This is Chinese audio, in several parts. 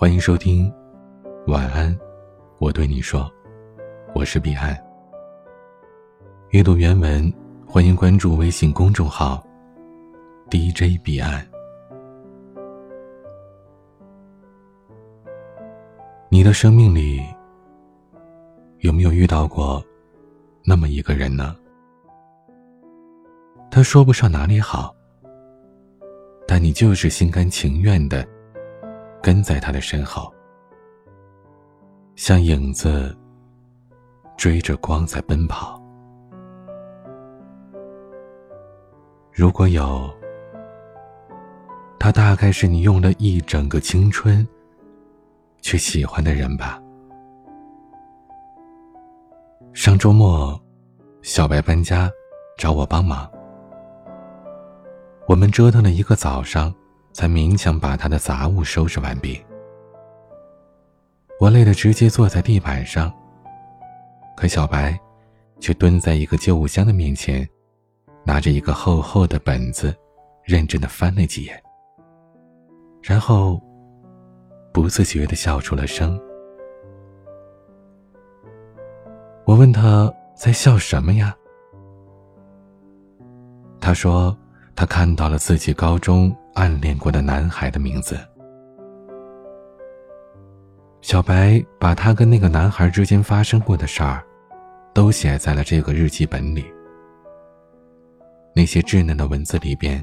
欢迎收听，晚安，我对你说，我是彼岸。阅读原文，欢迎关注微信公众号 DJ 彼岸。你的生命里有没有遇到过那么一个人呢？他说不上哪里好，但你就是心甘情愿的。跟在他的身后，像影子追着光在奔跑。如果有，他大概是你用了一整个青春去喜欢的人吧。上周末，小白搬家，找我帮忙，我们折腾了一个早上。才勉强把他的杂物收拾完毕。我累得直接坐在地板上，可小白却蹲在一个旧物箱的面前，拿着一个厚厚的本子，认真的翻了几页，然后不自觉的笑出了声。我问他在笑什么呀？他说他看到了自己高中。暗恋过的男孩的名字，小白把他跟那个男孩之间发生过的事儿，都写在了这个日记本里。那些稚嫩的文字里边，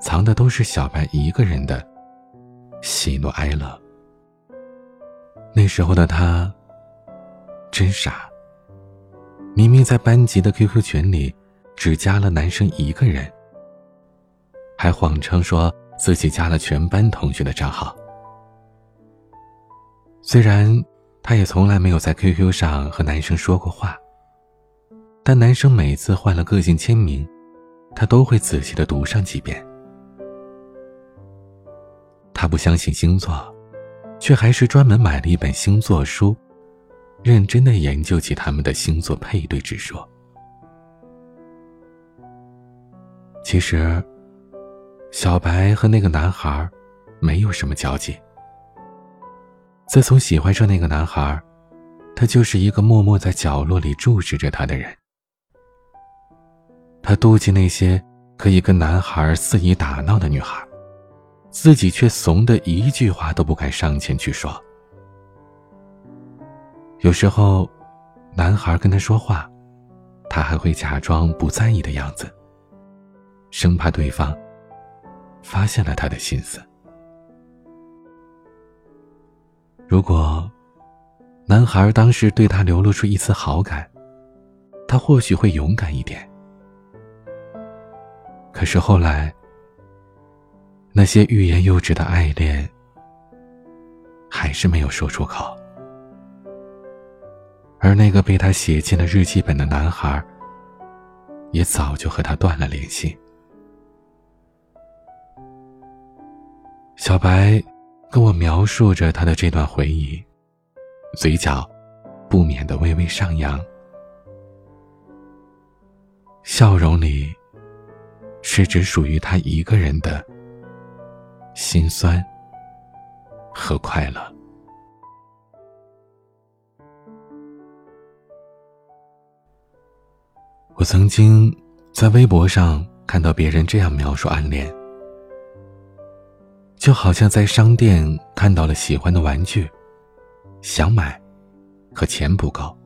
藏的都是小白一个人的喜怒哀乐。那时候的他，真傻。明明在班级的 QQ 群里，只加了男生一个人。还谎称说自己加了全班同学的账号。虽然他也从来没有在 QQ 上和男生说过话，但男生每次换了个性签名，他都会仔细的读上几遍。他不相信星座，却还是专门买了一本星座书，认真的研究起他们的星座配对之说。其实。小白和那个男孩没有什么交集。自从喜欢上那个男孩，他就是一个默默在角落里注视着他的人。他妒忌那些可以跟男孩肆意打闹的女孩，自己却怂的一句话都不敢上前去说。有时候，男孩跟他说话，他还会假装不在意的样子，生怕对方。发现了他的心思。如果男孩当时对他流露出一丝好感，他或许会勇敢一点。可是后来，那些欲言又止的爱恋，还是没有说出口。而那个被他写进了日记本的男孩，也早就和他断了联系。小白跟我描述着他的这段回忆，嘴角不免的微微上扬，笑容里是只属于他一个人的心酸和快乐。我曾经在微博上看到别人这样描述暗恋。就好像在商店看到了喜欢的玩具，想买，可钱不够。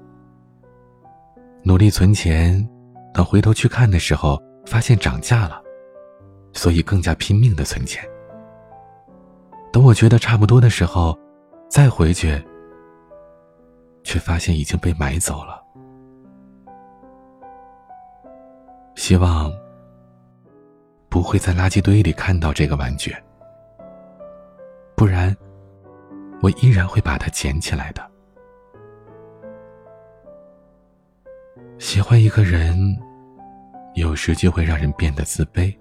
努力存钱，等回头去看的时候，发现涨价了，所以更加拼命的存钱。等我觉得差不多的时候，再回去，却发现已经被买走了。希望不会在垃圾堆里看到这个玩具。不然，我依然会把它捡起来的。喜欢一个人，有时就会让人变得自卑，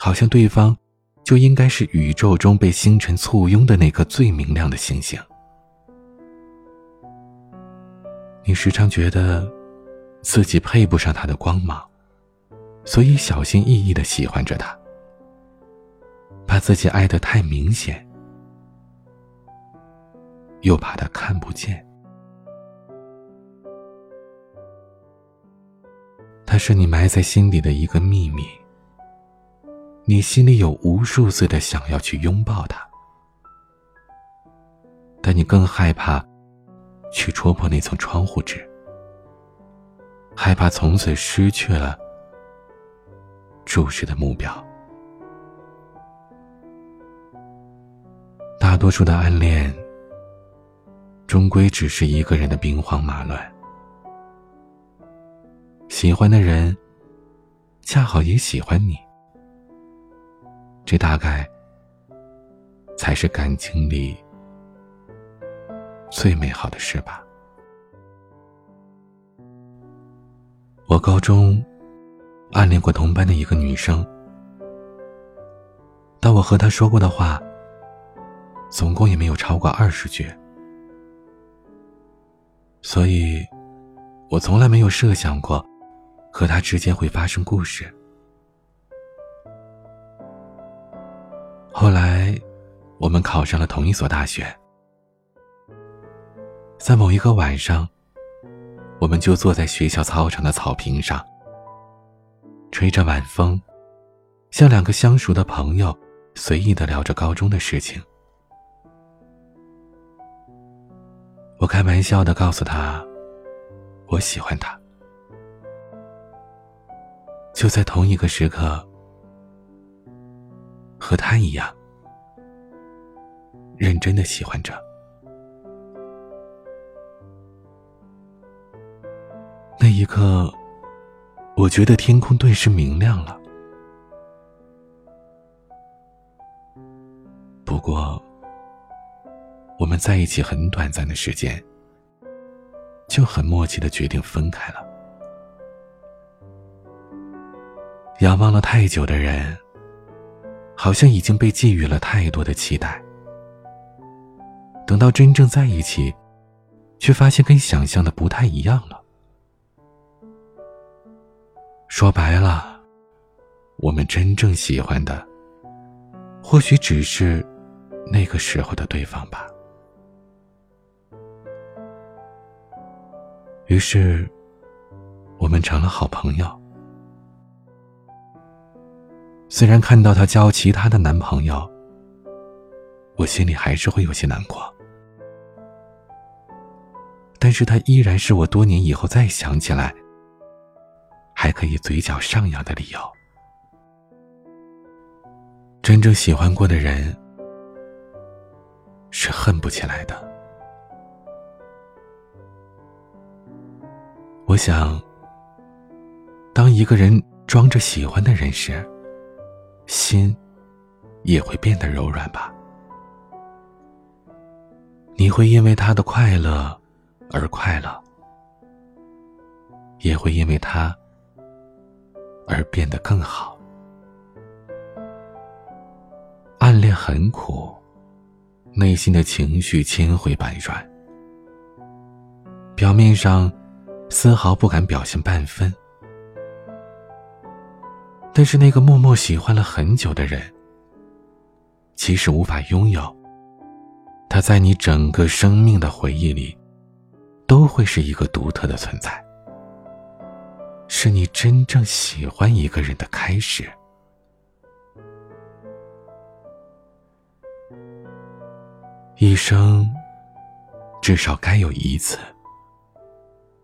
好像对方就应该是宇宙中被星辰簇拥的那颗最明亮的星星。你时常觉得自己配不上他的光芒，所以小心翼翼的喜欢着他。怕自己爱得太明显，又怕他看不见。他是你埋在心底的一个秘密，你心里有无数次的想要去拥抱他，但你更害怕去戳破那层窗户纸，害怕从此失去了注视的目标。多数的暗恋，终归只是一个人的兵荒马乱。喜欢的人，恰好也喜欢你，这大概才是感情里最美好的事吧。我高中暗恋过同班的一个女生，当我和她说过的话，总共也没有超过二十句，所以，我从来没有设想过。和他之间会发生故事。后来，我们考上了同一所大学。在某一个晚上，我们就坐在学校操场的草坪上，吹着晚风，像两个相熟的朋友，随意的聊着高中的事情。我开玩笑的告诉他，我喜欢他。就在同一个时刻，和他一样认真的喜欢着。那一刻，我觉得天空顿时明亮了。不过，我们在一起很短暂的时间，就很默契的决定分开了。仰望了太久的人，好像已经被寄予了太多的期待。等到真正在一起，却发现跟想象的不太一样了。说白了，我们真正喜欢的，或许只是那个时候的对方吧。于是，我们成了好朋友。虽然看到她交其他的男朋友，我心里还是会有些难过，但是她依然是我多年以后再想起来，还可以嘴角上扬的理由。真正喜欢过的人，是恨不起来的。想，当一个人装着喜欢的人时，心也会变得柔软吧。你会因为他的快乐而快乐，也会因为他而变得更好。暗恋很苦，内心的情绪千回百转，表面上丝毫不敢表现半分。但是那个默默喜欢了很久的人，即使无法拥有，他在你整个生命的回忆里，都会是一个独特的存在，是你真正喜欢一个人的开始。一生，至少该有一次，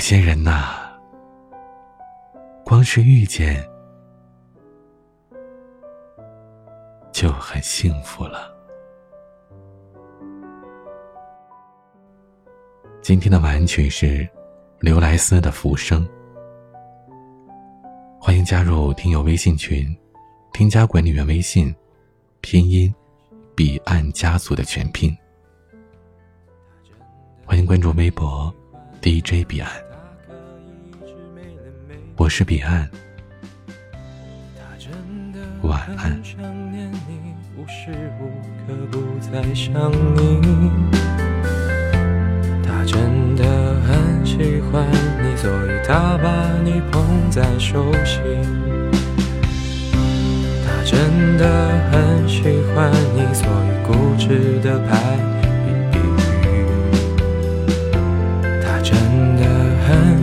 有些人呐。光是遇见，就很幸福了。今天的晚安曲是刘莱斯的《浮生》。欢迎加入听友微信群，添加管理员微信，拼音彼岸家族的全拼。欢迎关注微博 DJ 彼岸，我是彼岸，晚安。无时无刻不在想你他真的很喜欢你，所以他把你捧在手心。他真的很喜欢你，所以固执的排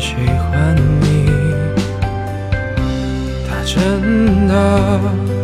喜欢你。他真的。